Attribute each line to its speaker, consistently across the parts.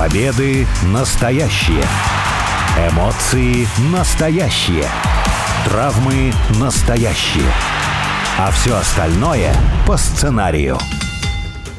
Speaker 1: Победы настоящие. Эмоции настоящие. Травмы настоящие. А все остальное по сценарию.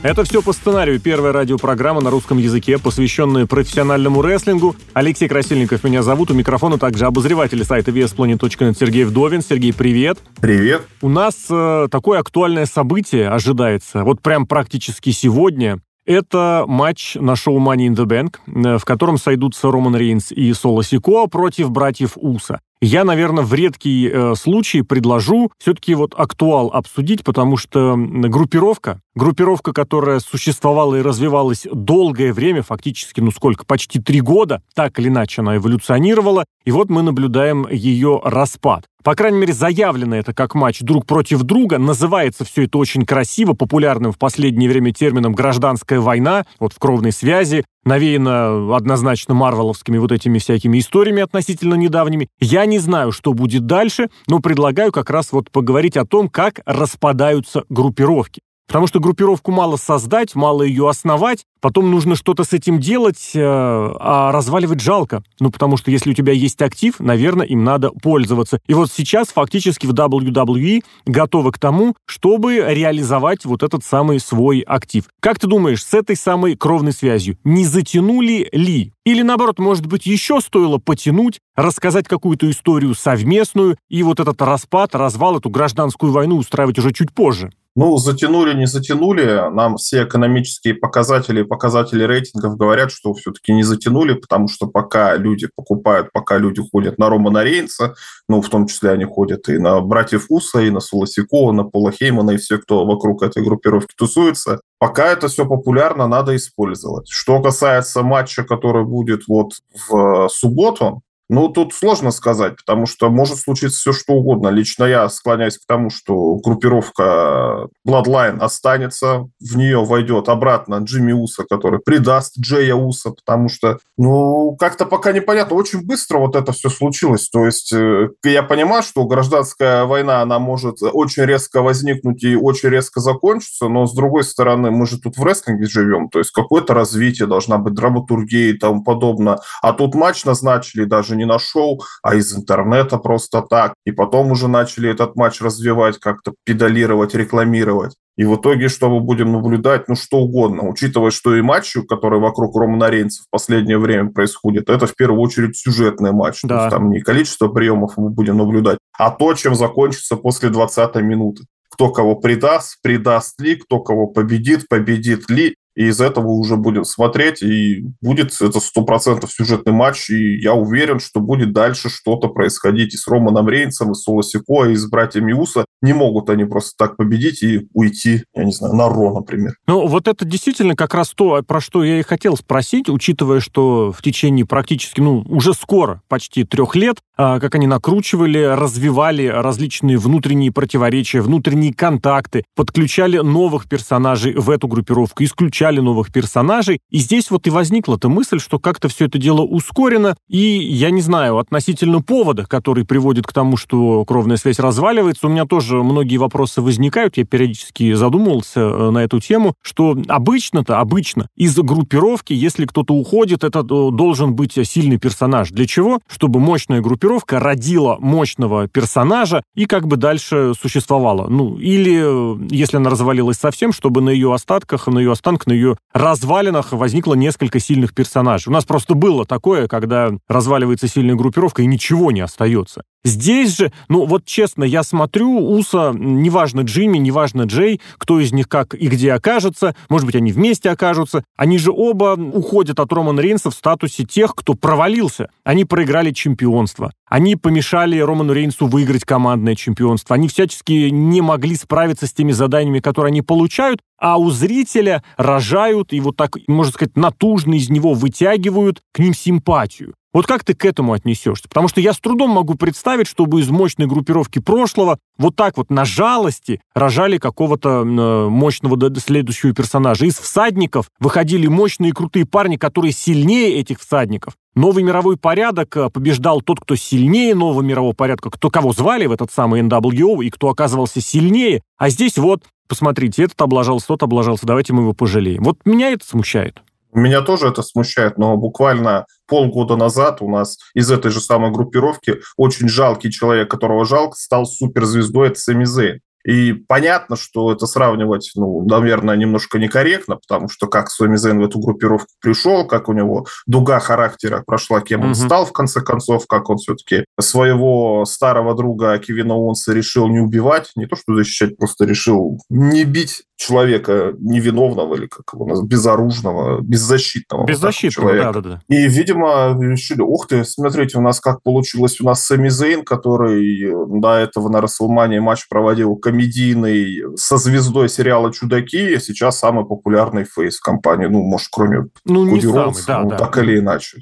Speaker 2: Это все по сценарию. Первая радиопрограмма на русском языке, посвященная профессиональному рестлингу. Алексей Красильников меня зовут. У микрофона также обозреватель сайта VSPlanet.net Сергей Вдовин. Сергей, привет.
Speaker 3: Привет.
Speaker 2: У нас э, такое актуальное событие ожидается. Вот прям практически сегодня. Это матч на шоу Money in the Bank, э, в котором сойдутся Роман Рейнс и Соло Сико против братьев Уса. Я, наверное, в редкий э, случай предложу все-таки вот актуал обсудить, потому что группировка, группировка, которая существовала и развивалась долгое время, фактически, ну сколько, почти три года, так или иначе она эволюционировала, и вот мы наблюдаем ее распад. По крайней мере, заявлено это как матч друг против друга. Называется все это очень красиво, популярным в последнее время термином «гражданская война», вот в кровной связи, навеяно однозначно марвеловскими вот этими всякими историями относительно недавними. Я не знаю, что будет дальше, но предлагаю как раз вот поговорить о том, как распадаются группировки. Потому что группировку мало создать, мало ее основать, потом нужно что-то с этим делать, э, а разваливать жалко. Ну, потому что если у тебя есть актив, наверное, им надо пользоваться. И вот сейчас фактически в WWE готовы к тому, чтобы реализовать вот этот самый свой актив. Как ты думаешь, с этой самой кровной связью не затянули ли? Или наоборот, может быть, еще стоило потянуть, рассказать какую-то историю совместную и вот этот распад, развал, эту гражданскую войну устраивать уже чуть позже?
Speaker 3: Ну, затянули, не затянули. Нам все экономические показатели, показатели рейтингов говорят, что все-таки не затянули, потому что пока люди покупают, пока люди ходят на Романа Рейнса, ну, в том числе они ходят и на братьев Уса, и на Солосикова, на Пола Хеймана, и все, кто вокруг этой группировки тусуется, пока это все популярно, надо использовать. Что касается матча, который будет вот в субботу, ну, тут сложно сказать, потому что может случиться все, что угодно. Лично я склоняюсь к тому, что группировка Bloodline останется, в нее войдет обратно Джимми Уса, который предаст Джея Уса, потому что, ну, как-то пока непонятно. Очень быстро вот это все случилось. То есть э, я понимаю, что гражданская война, она может очень резко возникнуть и очень резко закончиться, но, с другой стороны, мы же тут в рестлинге живем, то есть какое-то развитие, должна быть драматургия и тому подобное. А тут матч назначили даже не на шоу, а из интернета просто так. И потом уже начали этот матч развивать, как-то педалировать, рекламировать. И в итоге, что мы будем наблюдать, ну, что угодно. Учитывая, что и матчи, которые вокруг Романа Рейнса в последнее время происходят, это в первую очередь сюжетный матч. Да. То есть там не количество приемов мы будем наблюдать, а то, чем закончится после 20-й минуты кто кого предаст, предаст ли, кто кого победит, победит ли. И из этого уже будем смотреть, и будет это сто процентов сюжетный матч, и я уверен, что будет дальше что-то происходить и с Романом Рейнсом, и с Солосико, и с братьями Уса. Не могут они просто так победить и уйти, я не знаю, на Ро, например.
Speaker 2: Ну, вот это действительно как раз то, про что я и хотел спросить, учитывая, что в течение практически, ну, уже скоро, почти трех лет, как они накручивали, развивали различные внутренние противоречия, внутренние контакты, подключали новых персонажей в эту группировку, исключали новых персонажей. И здесь вот и возникла-то мысль, что как-то все это дело ускорено, и, я не знаю, относительно повода, который приводит к тому, что кровная связь разваливается, у меня тоже многие вопросы возникают, я периодически задумывался э, на эту тему, что обычно-то, обычно, из группировки, если кто-то уходит, это э, должен быть сильный персонаж. Для чего? Чтобы мощная группировка родила мощного персонажа и как бы дальше существовала. Ну, или, э, если она развалилась совсем, чтобы на ее остатках, на ее останках, на ее развалинах возникло несколько сильных персонажей. У нас просто было такое, когда разваливается сильная группировка и ничего не остается. Здесь же, ну вот честно, я смотрю, Уса, неважно Джимми, неважно Джей, кто из них как и где окажется, может быть, они вместе окажутся, они же оба уходят от Романа Рейнса в статусе тех, кто провалился. Они проиграли чемпионство. Они помешали Роману Рейнсу выиграть командное чемпионство. Они всячески не могли справиться с теми заданиями, которые они получают, а у зрителя рожают и вот так, можно сказать, натужно из него вытягивают к ним симпатию. Вот как ты к этому отнесешься? Потому что я с трудом могу представить, чтобы из мощной группировки прошлого вот так вот на жалости рожали какого-то э, мощного следующего персонажа. Из всадников выходили мощные крутые парни, которые сильнее этих всадников. Новый мировой порядок э, побеждал тот, кто сильнее нового мирового порядка, кто кого звали в этот самый NWO и кто оказывался сильнее. А здесь вот, посмотрите, этот облажался, тот облажался, давайте мы его пожалеем. Вот меня это смущает.
Speaker 3: Меня тоже это смущает, но буквально полгода назад у нас из этой же самой группировки очень жалкий человек, которого жалко, стал суперзвездой, это Сами Зейн. И понятно, что это сравнивать, ну, наверное, немножко некорректно, потому что как Соми Зен в эту группировку пришел, как у него дуга характера прошла, кем он стал, в конце концов, как он все-таки своего старого друга Кевина Уонса решил не убивать, не то что защищать, просто решил не бить человека невиновного или как его называют, безоружного, беззащитного.
Speaker 2: Беззащитного, вот человека. да, да, да.
Speaker 3: И, видимо, решили, ух ты, смотрите, у нас как получилось, у нас Сами Зейн, который до этого на Рестлмании матч проводил комедийный со звездой сериала «Чудаки», сейчас самый популярный face в компании, ну, может, кроме
Speaker 2: ну, Коди Роудс,
Speaker 3: да,
Speaker 2: ну,
Speaker 3: да. так или иначе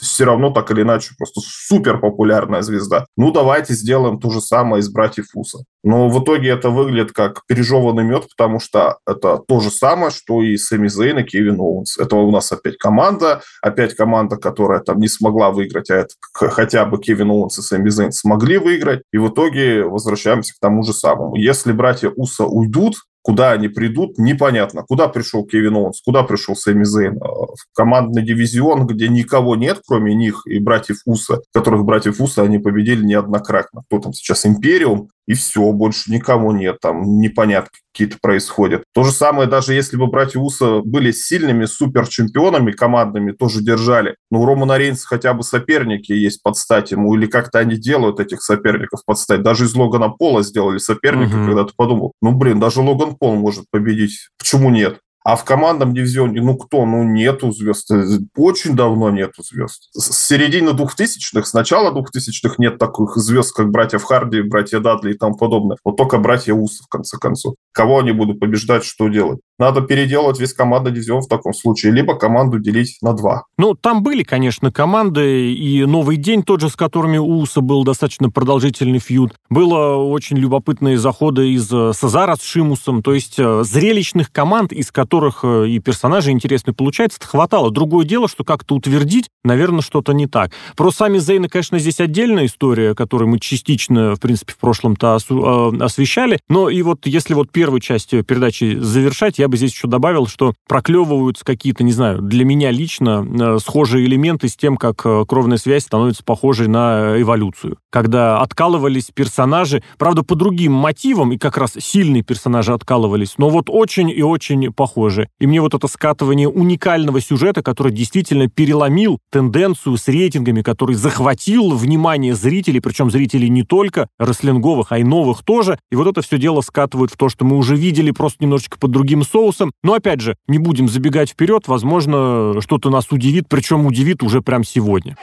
Speaker 3: все равно так или иначе просто супер популярная звезда. Ну, давайте сделаем то же самое из братьев Усо. Но в итоге это выглядит как пережеванный мед, потому что это то же самое, что и Сами Зейн и Кевин Оуэнс. Это у нас опять команда, опять команда, которая там не смогла выиграть, а это хотя бы Кевин Оуэнс и Сами Зейн смогли выиграть. И в итоге возвращаемся к тому же самому. Если братья Усо уйдут, Куда они придут, непонятно. Куда пришел Кевин Оуэнс, куда пришел Сэмми Зейн? А, в командный дивизион, где никого нет, кроме них и братьев Уса, которых братьев Уса они победили неоднократно. Кто там сейчас? Империум? И все, больше никому нет, там непонятки какие-то происходят. То же самое, даже если бы братья Уса были сильными суперчемпионами командными, тоже держали. Но у Романа Рейнса хотя бы соперники есть под стать ему, или как-то они делают этих соперников под стать. Даже из Логана Пола сделали соперника, угу. когда ты подумал, ну, блин, даже Логан Пол может победить. Почему нет? А в командном дивизионе, ну кто? Ну нету звезд. Очень давно нету звезд. С середины двухтысячных, с начала двухтысячных нет таких звезд, как братья Харди, братья Дадли и тому подобное. Вот только братья Усы, в конце концов. Кого они будут побеждать, что делать? Надо переделать весь командный дивизион в таком случае, либо команду делить на два.
Speaker 2: Ну, там были, конечно, команды, и «Новый день» тот же, с которыми у Уса был достаточно продолжительный фьюд. Было очень любопытные заходы из э, Сазара с Шимусом, то есть э, зрелищных команд, из которых э, и персонажи интересные получается, хватало. Другое дело, что как-то утвердить, наверное, что-то не так. Про сами Зейна, конечно, здесь отдельная история, которую мы частично, в принципе, в прошлом-то освещали, но и вот если вот первую часть передачи завершать, я бы здесь еще добавил, что проклевываются какие-то, не знаю, для меня лично э, схожие элементы с тем, как э, кровная связь становится похожей на эволюцию. Когда откалывались персонажи, правда, по другим мотивам, и как раз сильные персонажи откалывались, но вот очень и очень похожи. И мне вот это скатывание уникального сюжета, который действительно переломил тенденцию с рейтингами, который захватил внимание зрителей, причем зрителей не только рестлинговых, а и новых тоже. И вот это все дело скатывают в то, что мы уже видели просто немножечко под другим соусом, соусом. Но опять же, не будем забегать вперед, возможно, что-то нас удивит, причем удивит уже прямо сегодня.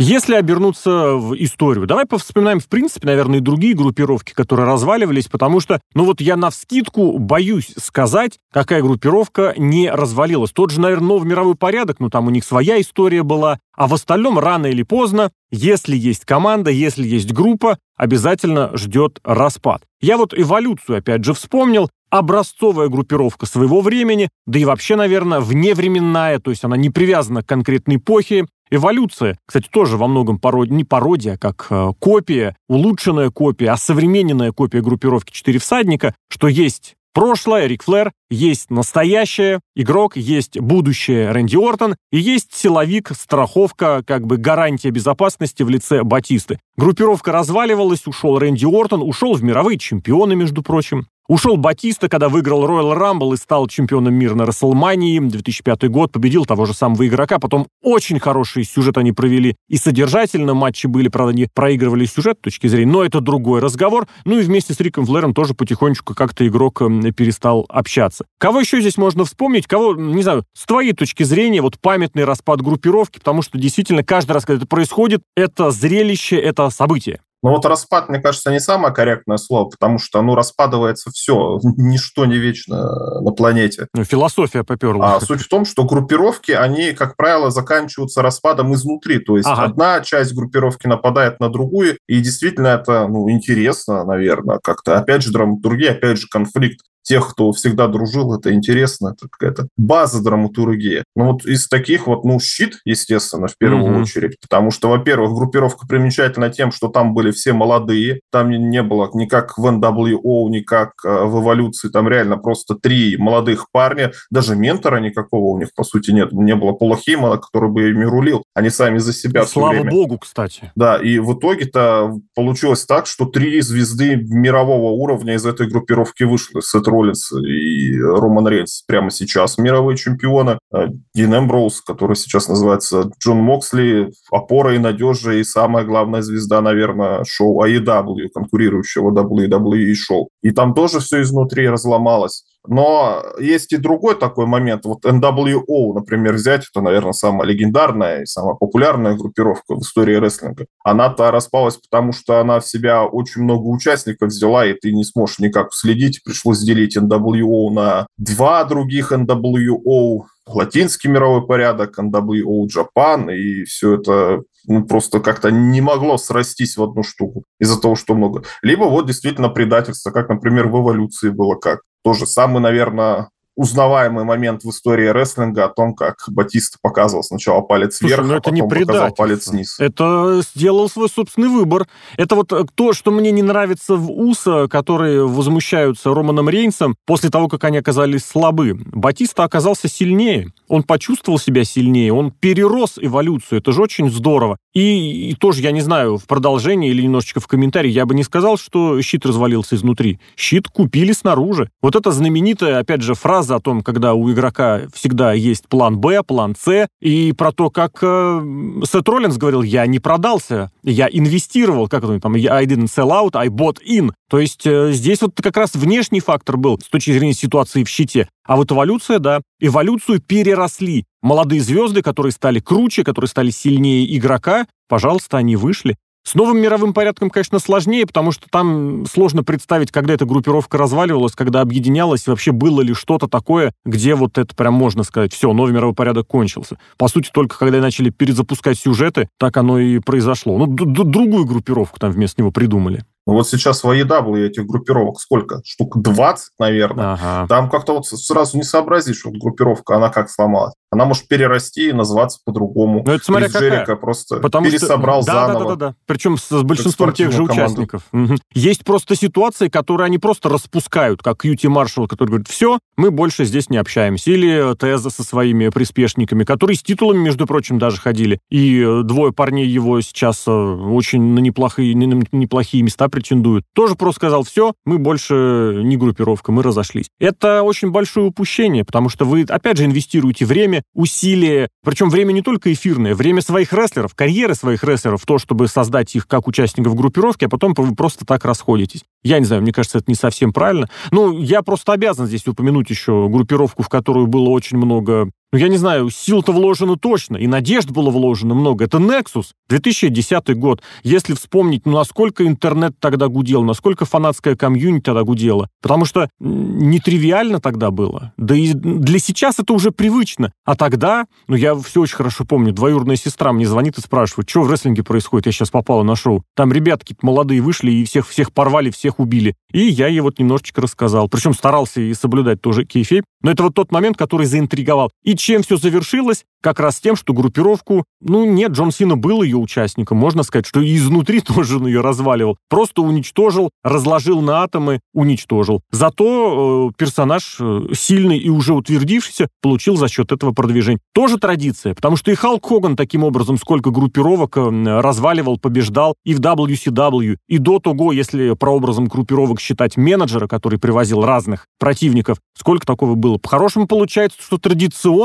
Speaker 2: Если обернуться в историю, давай повспоминаем, в принципе, наверное, и другие группировки, которые разваливались, потому что, ну вот я на вскидку боюсь сказать, какая группировка не развалилась. Тот же, наверное, новый мировой порядок, ну там у них своя история была, а в остальном рано или поздно, если есть команда, если есть группа, обязательно ждет распад. Я вот эволюцию, опять же, вспомнил, образцовая группировка своего времени, да и вообще, наверное, вневременная, то есть она не привязана к конкретной эпохе, Эволюция, кстати, тоже во многом пародия, не пародия, а как э, копия, улучшенная копия, осовремененная копия группировки «Четыре всадника», что есть прошлое, Рик Флэр, есть настоящее, игрок, есть будущее, Рэнди Ортон, и есть силовик, страховка, как бы гарантия безопасности в лице Батисты. Группировка разваливалась, ушел Рэнди Ортон, ушел в мировые чемпионы, между прочим. Ушел Батиста, когда выиграл Royal Rumble и стал чемпионом мира на Расселмании. 2005 год победил того же самого игрока. Потом очень хороший сюжет они провели. И содержательно матчи были, правда, не проигрывали сюжет с точки зрения, но это другой разговор. Ну и вместе с Риком Флэром тоже потихонечку как-то игрок эм, перестал общаться. Кого еще здесь можно вспомнить? Кого, не знаю, с твоей точки зрения, вот памятный распад группировки, потому что действительно каждый раз, когда это происходит, это зрелище, это событие.
Speaker 3: Но вот распад, мне кажется, не самое корректное слово, потому что, ну, распадывается все, ничто не вечно на планете.
Speaker 2: Ну, философия поперла.
Speaker 3: А суть в том, что группировки, они, как правило, заканчиваются распадом изнутри. То есть ага. одна часть группировки нападает на другую, и действительно это, ну, интересно, наверное, как-то. Опять же, драматургия, опять же, конфликт тех, кто всегда дружил, это интересно, это какая-то база драматургии. Ну вот из таких вот, ну, щит, естественно, в первую mm-hmm. очередь, потому что, во-первых, группировка примечательна тем, что там были все молодые, там не было никак в NWO, никак э, в эволюции, там реально просто три молодых парня, даже ментора никакого у них, по сути, нет, не было Пола Хеймана, который бы ими рулил, они сами за себя
Speaker 2: Слава время. богу, кстати.
Speaker 3: Да, и в итоге-то получилось так, что три звезды мирового уровня из этой группировки вышли. Сет Роллинс и Роман Рейнс прямо сейчас мировые чемпионы. Э, Дин Эмброуз, который сейчас называется Джон Моксли, опора и надежа, и самая главная звезда, наверное, шоу AEW, конкурирующего WWE шоу. И там тоже все изнутри разломалось. Но есть и другой такой момент. Вот NWO, например, взять, это, наверное, самая легендарная и самая популярная группировка в истории рестлинга. Она-то распалась, потому что она в себя очень много участников взяла, и ты не сможешь никак следить. Пришлось делить NWO на два других NWO, латинский мировой порядок, NWO Japan, и все это ну, просто как-то не могло срастись в одну штуку из-за того, что много. Либо вот действительно предательство, как, например, в эволюции было как. Тоже самый, наверное, узнаваемый момент в истории рестлинга о том, как Батиста показывал сначала палец Слушай, вверх, ну
Speaker 2: это
Speaker 3: а
Speaker 2: потом
Speaker 3: не показал палец вниз.
Speaker 2: Это сделал свой собственный выбор. Это вот э, то, что мне не нравится в УСА, которые возмущаются Романом Рейнсом после того, как они оказались слабы. Батиста оказался сильнее. Он почувствовал себя сильнее, он перерос эволюцию. Это же очень здорово. И, и тоже, я не знаю, в продолжении или немножечко в комментарии, я бы не сказал, что щит развалился изнутри. Щит купили снаружи. Вот эта знаменитая, опять же, фраза фраза о том, когда у игрока всегда есть план Б, план С, и про то, как э, Сет Роллинс говорил, я не продался, я инвестировал, как это там, I didn't sell out, I bought in. То есть э, здесь вот как раз внешний фактор был с точки зрения ситуации в щите. А вот эволюция, да, эволюцию переросли. Молодые звезды, которые стали круче, которые стали сильнее игрока, пожалуйста, они вышли. С новым мировым порядком, конечно, сложнее, потому что там сложно представить, когда эта группировка разваливалась, когда объединялась, вообще было ли что-то такое, где вот это прям можно сказать, все, новый мировой порядок кончился. По сути, только когда начали перезапускать сюжеты, так оно и произошло. Ну, другую группировку там вместо него придумали.
Speaker 3: Ну, вот сейчас в AEW этих группировок сколько? Штук 20, наверное. Ага. Там как-то вот сразу не сообразишь, вот группировка, она как сломалась. Она может перерасти и называться по-другому.
Speaker 2: Ну, это смотря Крис какая.
Speaker 3: просто Потому пересобрал
Speaker 2: что...
Speaker 3: да, заново.
Speaker 2: Да, да, да, да. Причем с, с большинством тех же команду. участников. Угу. Есть просто ситуации, которые они просто распускают, как Кьюти Маршалл, который говорит, все, мы больше здесь не общаемся. Или Теза со своими приспешниками, которые с титулами, между прочим, даже ходили. И э, двое парней его сейчас э, очень на неплохие, на неплохие места претендуют. Тоже просто сказал, все, мы больше не группировка, мы разошлись. Это очень большое упущение, потому что вы, опять же, инвестируете время, усилия, причем время не только эфирное, время своих рестлеров, карьеры своих рестлеров то, чтобы создать их как участников группировки, а потом вы просто так расходитесь. Я не знаю, мне кажется, это не совсем правильно. Ну, я просто обязан здесь упомянуть еще группировку, в которую было очень много ну, я не знаю, сил-то вложено точно, и надежд было вложено много. Это Nexus, 2010 год. Если вспомнить, ну, насколько интернет тогда гудел, насколько фанатская комьюнити тогда гудела. Потому что нетривиально тогда было. Да и для сейчас это уже привычно. А тогда, ну, я все очень хорошо помню, двоюродная сестра мне звонит и спрашивает, что в рестлинге происходит, я сейчас попала на шоу. Там ребятки молодые вышли и всех, всех порвали, всех убили. И я ей вот немножечко рассказал. Причем старался и соблюдать тоже кейфейп. Но это вот тот момент, который заинтриговал. И чем все завершилось? Как раз тем, что группировку... Ну, нет, Джон Сина был ее участником. Можно сказать, что и изнутри тоже он ее разваливал. Просто уничтожил, разложил на атомы, уничтожил. Зато э, персонаж э, сильный и уже утвердившийся получил за счет этого продвижение. Тоже традиция, потому что и Халк Хоган таким образом сколько группировок э, разваливал, побеждал и в WCW, и до того, если прообразом группировок считать менеджера, который привозил разных противников, сколько такого было. По-хорошему получается, что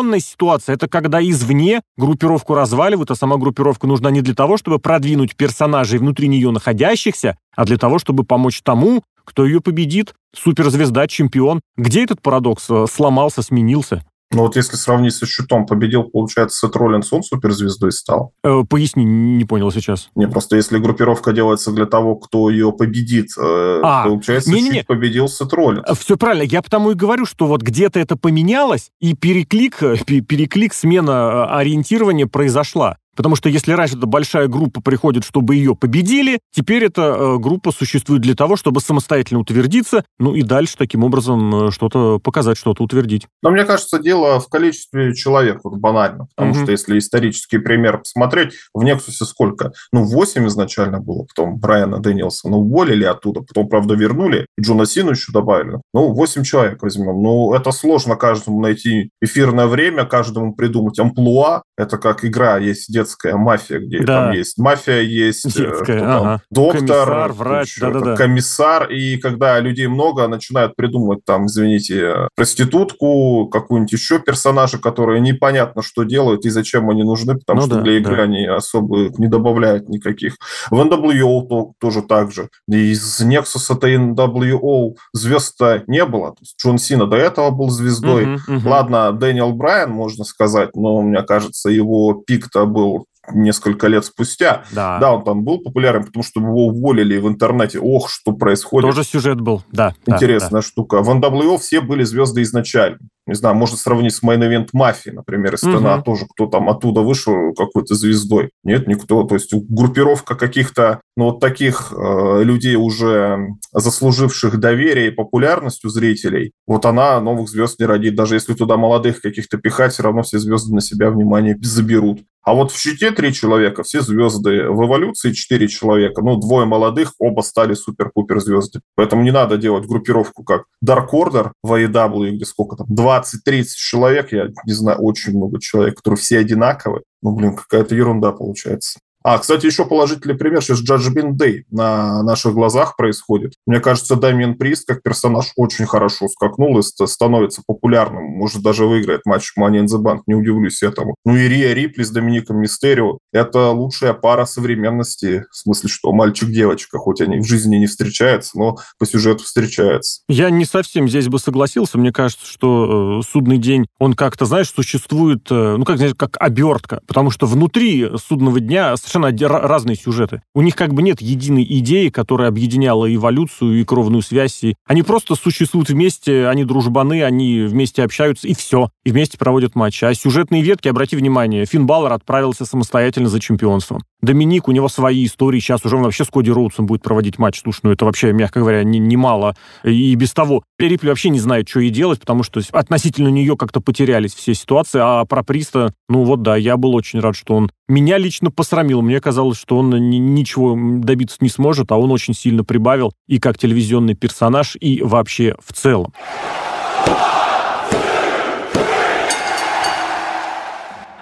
Speaker 2: традиционная ситуация – это когда извне группировку разваливают, а сама группировка нужна не для того, чтобы продвинуть персонажей внутри нее находящихся, а для того, чтобы помочь тому, кто ее победит, суперзвезда, чемпион. Где этот парадокс э, сломался, сменился?
Speaker 3: Ну вот если сравнить со счетом, победил, получается, Сет Роллинс, он суперзвездой стал.
Speaker 2: Э, поясни, не понял сейчас.
Speaker 3: Не, просто если группировка делается для того, кто ее победит, э, а, получается, не, не, не. победил Сет Роллинс. Э,
Speaker 2: Все правильно. Я потому и говорю, что вот где-то это поменялось, и переклик, переклик, смена ориентирования произошла. Потому что если раньше эта большая группа приходит, чтобы ее победили, теперь эта э, группа существует для того, чтобы самостоятельно утвердиться, ну и дальше таким образом э, что-то показать, что-то утвердить.
Speaker 3: Но мне кажется, дело в количестве человек, вот банально. Потому угу. что если исторический пример посмотреть, в Нексусе сколько? Ну, 8 изначально было, потом Брайана Дэнилсона уволили оттуда, потом, правда, вернули, и Джона Сину еще добавили. Ну, 8 человек возьмем. Ну, это сложно каждому найти эфирное время, каждому придумать амплуа. Это как игра, есть детская мафия, где да. там есть мафия, есть э, Детская, ага. там, доктор, комиссар, врач, да, да, да. комиссар, и когда людей много, начинают придумывать там, извините, проститутку, какую-нибудь еще персонажа, которые непонятно, что делают и зачем они нужны, потому ну, что да, для игры да. они особо не добавляют никаких. В NWO то, тоже так же. Из Nexus-то NWO звезд-то не было. То есть Джон Сина до этого был звездой. Uh-huh, uh-huh. Ладно, Дэниел Брайан, можно сказать, но мне кажется, его пик-то был несколько лет спустя. Да. да, он там был популярен, потому что его уволили в интернете. Ох, что происходит.
Speaker 2: Тоже сюжет был, да.
Speaker 3: Интересная
Speaker 2: да,
Speaker 3: штука. В NWO все были звезды изначально. Не знаю, можно сравнить с Main Event мафии, например, из угу. тоже кто там оттуда вышел какой-то звездой. Нет, никто. То есть группировка каких-то, ну, вот таких э, людей, уже заслуживших доверие и популярность у зрителей, вот она новых звезд не родит. Даже если туда молодых каких-то пихать, все равно все звезды на себя внимание заберут. А вот в щите три человека, все звезды. В эволюции четыре человека. Ну, двое молодых, оба стали супер-пупер звезды. Поэтому не надо делать группировку как Dark Order в AEW, где сколько там, 20-30 человек, я не знаю, очень много человек, которые все одинаковые. Ну, блин, какая-то ерунда получается. А, кстати, еще положительный пример. Сейчас Judgment Day на наших глазах происходит. Мне кажется, Дамиен Прист как персонаж очень хорошо скакнул и становится популярным. Может, даже выиграет матч Money in the Bank. Не удивлюсь этому. Ну и Рия Рипли с Домиником Мистерио. Это лучшая пара современности. В смысле, что мальчик-девочка. Хоть они в жизни не встречаются, но по сюжету встречаются.
Speaker 2: Я не совсем здесь бы согласился. Мне кажется, что э, судный день, он как-то, знаешь, существует, э, ну, как, знаешь, как обертка. Потому что внутри судного дня совершенно разные сюжеты. У них как бы нет единой идеи, которая объединяла эволюцию и кровную связь. И они просто существуют вместе, они дружбаны, они вместе общаются, и все. И вместе проводят матчи. А сюжетные ветки, обрати внимание, Финн Баллар отправился самостоятельно за чемпионством. Доминик, у него свои истории. Сейчас уже он вообще с Коди Роудсом будет проводить матч. Слушай, ну это вообще, мягко говоря, немало. Не и без того. Рипли вообще не знает, что ей делать, потому что относительно нее как-то потерялись все ситуации. А про Приста, ну вот да, я был очень рад, что он меня лично посрамил. Мне казалось, что он ничего добиться не сможет, а он очень сильно прибавил и как телевизионный персонаж, и вообще в целом.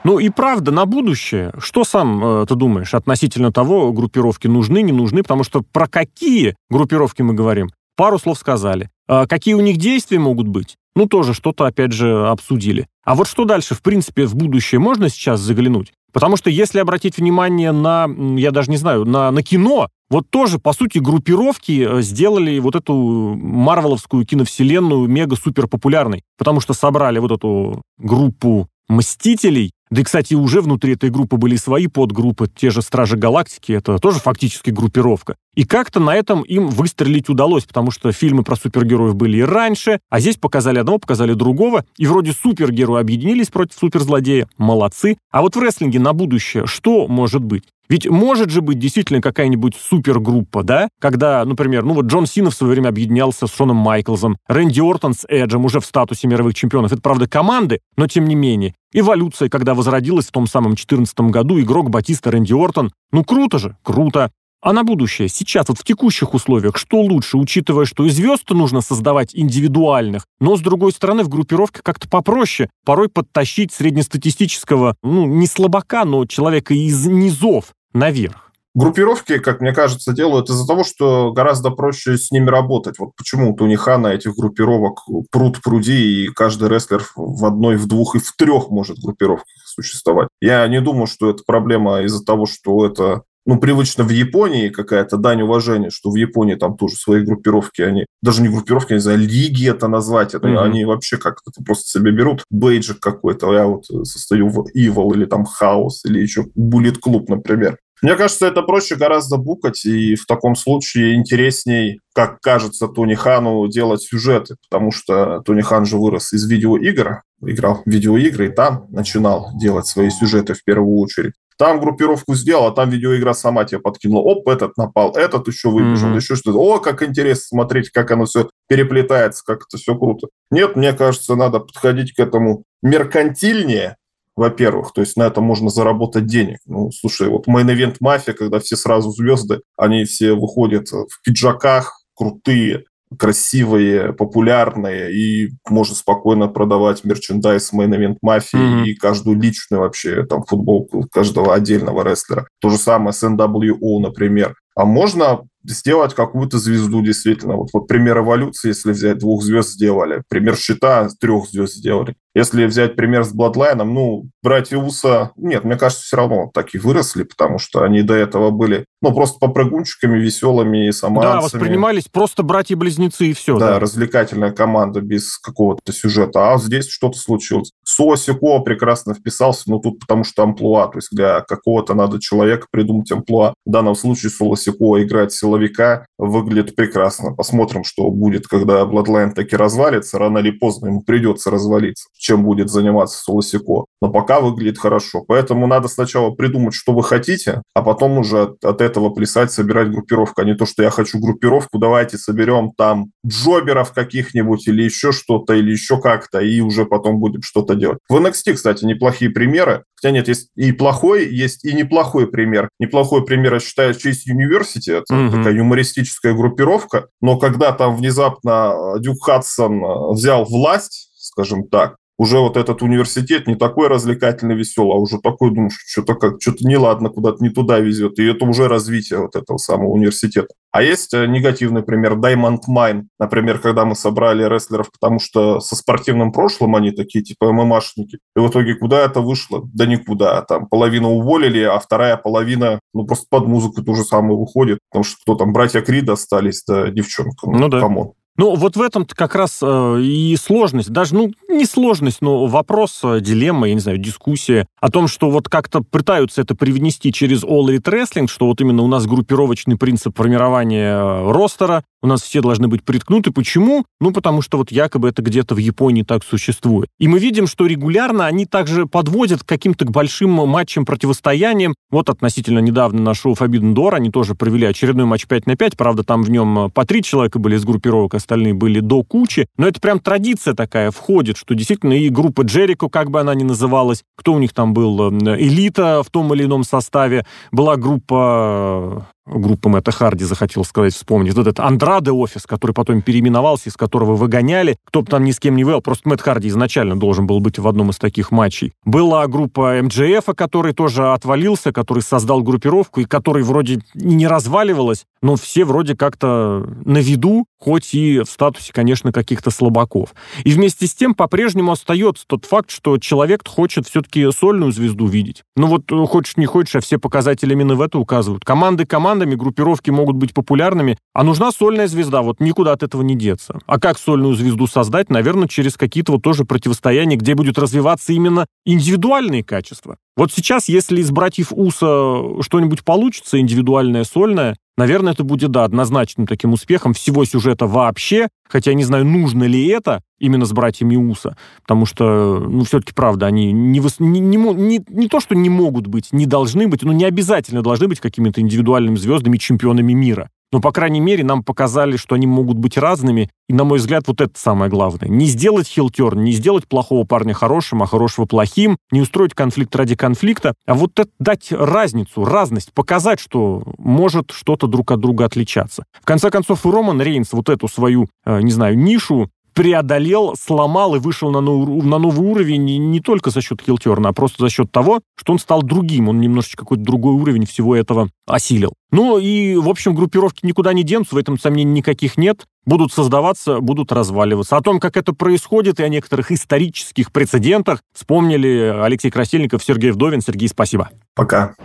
Speaker 2: Ну и правда, на будущее, что сам э, ты думаешь относительно того, группировки нужны, не нужны? Потому что про какие группировки мы говорим? Пару слов сказали. А какие у них действия могут быть? Ну, тоже что-то, опять же, обсудили. А вот что дальше, в принципе, в будущее можно сейчас заглянуть? Потому что если обратить внимание на, я даже не знаю, на, на кино, вот тоже, по сути, группировки э, сделали вот эту марвеловскую киновселенную мега-супер популярной. Потому что собрали вот эту группу Мстителей, да и, кстати, уже внутри этой группы были свои подгруппы, те же Стражи Галактики, это тоже фактически группировка. И как-то на этом им выстрелить удалось, потому что фильмы про супергероев были и раньше, а здесь показали одного, показали другого, и вроде супергерои объединились против суперзлодея, молодцы. А вот в рестлинге на будущее что может быть? Ведь может же быть действительно какая-нибудь супергруппа, да? Когда, например, ну вот Джон Сина в свое время объединялся с Шоном Майклзом, Рэнди Ортон с Эджем уже в статусе мировых чемпионов. Это, правда, команды, но тем не менее. Эволюция, когда возродилась в том самом 2014 году, игрок Батиста Рэнди Ортон. Ну круто же, круто. А на будущее, сейчас, вот в текущих условиях, что лучше, учитывая, что и звезд нужно создавать индивидуальных, но, с другой стороны, в группировке как-то попроще, порой подтащить среднестатистического, ну, не слабака, но человека из низов, наверх.
Speaker 3: Группировки, как мне кажется, делают из-за того, что гораздо проще с ними работать. Вот почему у Тони Хана этих группировок пруд пруди, и каждый рестлер в одной, в двух и в трех может группировках существовать. Я не думаю, что это проблема из-за того, что это ну, привычно в Японии какая-то дань уважения, что в Японии там тоже свои группировки, они, даже не группировки, не знаю, лиги это назвать, это, mm-hmm. они вообще как-то просто себе берут бейджик какой-то, я вот состою в Evil или там Хаос или еще Bullet Club, например. Мне кажется, это проще гораздо букать, и в таком случае интересней, как кажется Тони Хану, делать сюжеты, потому что Тони Хан же вырос из видеоигр, играл в видеоигры и там начинал делать свои сюжеты в первую очередь. Там группировку сделал, а там видеоигра сама тебе подкинула. Оп, этот напал, этот еще выбежал, mm-hmm. еще что-то. О, как интересно смотреть, как оно все переплетается, как это все круто. Нет, мне кажется, надо подходить к этому меркантильнее, во-первых, то есть на это можно заработать денег. Ну, слушай, вот Main Event Mafia, когда все сразу звезды, они все выходят в пиджаках, крутые, красивые, популярные, и можно спокойно продавать мерчендайз Main Event Mafia mm-hmm. и каждую личную вообще там футболку каждого отдельного рестлера. То же самое с NWO, например. А можно сделать какую-то звезду действительно. Вот, вот пример эволюции, если взять, двух звезд сделали. Пример щита, трех звезд сделали. Если взять пример с Bloodline, ну, братья Уса, нет, мне кажется, все равно так и выросли, потому что они до этого были, ну, просто попрыгунчиками, веселыми и самоанцами.
Speaker 2: Да, воспринимались просто братья-близнецы и все.
Speaker 3: Да, да, развлекательная команда без какого-то сюжета. А здесь что-то случилось. Суосико прекрасно вписался, но тут потому что амплуа, то есть для какого-то надо человека придумать амплуа. В данном случае Суосико играть силовика выглядит прекрасно. Посмотрим, что будет, когда Bloodline таки развалится. Рано или поздно ему придется развалиться чем будет заниматься Солосико. Но пока выглядит хорошо. Поэтому надо сначала придумать, что вы хотите, а потом уже от, от этого плясать, собирать группировку. А не то, что я хочу группировку, давайте соберем там джоберов каких-нибудь или еще что-то, или еще как-то, и уже потом будем что-то делать. В NXT, кстати, неплохие примеры. Хотя нет, есть и плохой, есть и неплохой пример. Неплохой пример, я считаю, Chase University. Это mm-hmm. такая юмористическая группировка. Но когда там внезапно Дюк Хадсон взял власть, скажем так, уже вот этот университет не такой развлекательный, веселый, а уже такой, думаешь, что-то как, что-то неладно, куда-то не туда везет. И это уже развитие вот этого самого университета. А есть э, негативный пример, Diamond Mine, например, когда мы собрали рестлеров, потому что со спортивным прошлым они такие, типа ММАшники. И в итоге куда это вышло? Да никуда. Там половину уволили, а вторая половина, ну, просто под музыку то же самое выходит. Потому что кто там, братья Крид остались, да, девчонка. Ну, ну да. Come on.
Speaker 2: Ну, вот в этом как раз э, и сложность, даже, ну, не сложность, но вопрос, э, дилемма, я не знаю, дискуссия о том, что вот как-то пытаются это привнести через All Elite Wrestling, что вот именно у нас группировочный принцип формирования э, ростера, у нас все должны быть приткнуты. Почему? Ну, потому что вот якобы это где-то в Японии так существует. И мы видим, что регулярно они также подводят к каким-то большим матчам, противостояниям. Вот относительно недавно на шоу Forbidden Door они тоже провели очередной матч 5 на 5, правда, там в нем э, по три человека были из группировок, остальные были до кучи. Но это прям традиция такая входит, что действительно и группа Джерико, как бы она ни называлась, кто у них там был, э, элита в том или ином составе, была группа группа Мэтта Харди, захотел сказать, вспомнить. Вот этот Андраде офис, который потом переименовался, из которого выгоняли. Кто бы там ни с кем не вел, просто Мэтт Харди изначально должен был быть в одном из таких матчей. Была группа МДФ, который тоже отвалился, который создал группировку, и который вроде не разваливалась, но все вроде как-то на виду, хоть и в статусе, конечно, каких-то слабаков. И вместе с тем по-прежнему остается тот факт, что человек хочет все-таки сольную звезду видеть. Ну вот э, хочешь не хочешь, а все показатели именно в это указывают. Команды командами, группировки могут быть популярными, а нужна сольная звезда, вот никуда от этого не деться. А как сольную звезду создать? Наверное, через какие-то вот тоже противостояния, где будет развиваться именно индивидуальные качества. Вот сейчас, если из братьев Уса что-нибудь получится, индивидуальное, сольное, наверное, это будет, да, однозначным таким успехом всего сюжета вообще, хотя я не знаю, нужно ли это именно с братьями Уса, потому что, ну, все-таки, правда, они не, не, не, не, не то, что не могут быть, не должны быть, но не обязательно должны быть какими-то индивидуальными звездами, чемпионами мира. Но, по крайней мере, нам показали, что они могут быть разными. И, на мой взгляд, вот это самое главное. Не сделать хилтерн, не сделать плохого парня хорошим, а хорошего плохим, не устроить конфликт ради конфликта, а вот это дать разницу, разность, показать, что может что-то друг от друга отличаться. В конце концов, и Роман Рейнс вот эту свою, э, не знаю, нишу преодолел, сломал и вышел на, новый, на новый уровень не только за счет хилтерна, а просто за счет того, что он стал другим, он немножечко какой-то другой уровень всего этого осилил. Ну и, в общем, группировки никуда не денутся, в этом сомнений никаких нет. Будут создаваться, будут разваливаться. О том, как это происходит, и о некоторых исторических прецедентах вспомнили Алексей Красильников, Сергей Вдовин. Сергей, спасибо.
Speaker 3: Пока.